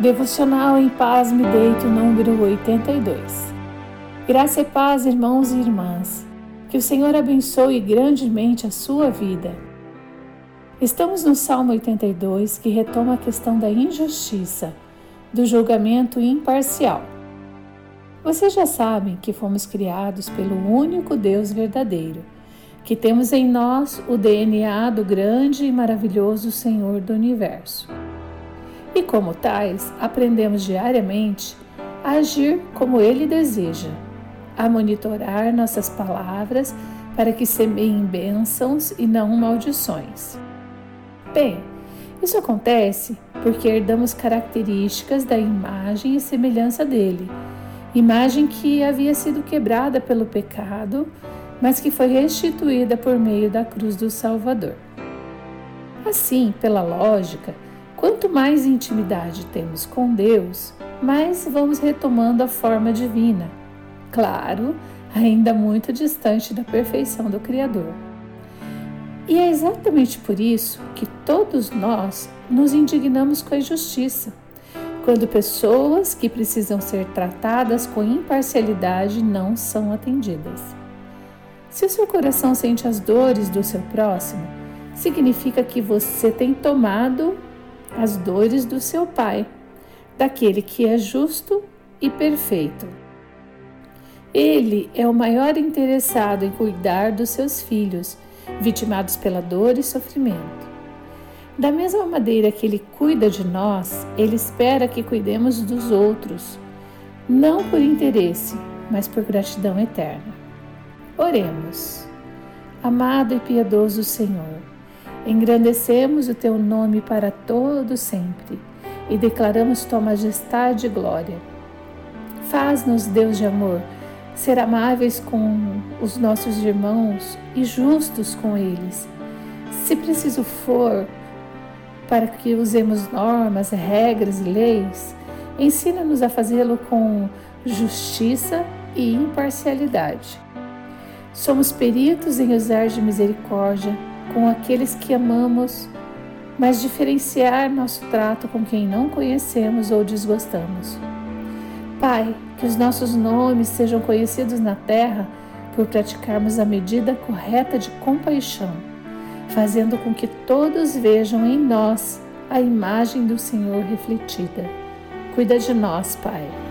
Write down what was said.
Devocional em Paz Me Deito, número 82. Graça e paz, irmãos e irmãs. Que o Senhor abençoe grandemente a sua vida. Estamos no Salmo 82, que retoma a questão da injustiça, do julgamento imparcial. Vocês já sabem que fomos criados pelo único Deus verdadeiro, que temos em nós o DNA do grande e maravilhoso Senhor do universo e, como tais, aprendemos diariamente a agir como Ele deseja, a monitorar nossas palavras para que semeiem bênçãos e não maldições. Bem, isso acontece porque herdamos características da imagem e semelhança dele, imagem que havia sido quebrada pelo pecado, mas que foi restituída por meio da cruz do Salvador. Assim, pela lógica, Quanto mais intimidade temos com Deus, mais vamos retomando a forma divina. Claro, ainda muito distante da perfeição do Criador. E é exatamente por isso que todos nós nos indignamos com a injustiça, quando pessoas que precisam ser tratadas com imparcialidade não são atendidas. Se o seu coração sente as dores do seu próximo, significa que você tem tomado as dores do seu Pai, daquele que é justo e perfeito. Ele é o maior interessado em cuidar dos seus filhos, vitimados pela dor e sofrimento. Da mesma maneira que ele cuida de nós, ele espera que cuidemos dos outros, não por interesse, mas por gratidão eterna. Oremos. Amado e piedoso Senhor, Engrandecemos o teu nome para todo sempre e declaramos tua majestade e glória. Faz-nos, Deus de amor, ser amáveis com os nossos irmãos e justos com eles. Se preciso for, para que usemos normas, regras e leis, ensina-nos a fazê-lo com justiça e imparcialidade. Somos peritos em usar de misericórdia com aqueles que amamos, mas diferenciar nosso trato com quem não conhecemos ou desgostamos. Pai, que os nossos nomes sejam conhecidos na terra por praticarmos a medida correta de compaixão, fazendo com que todos vejam em nós a imagem do Senhor refletida. Cuida de nós, Pai.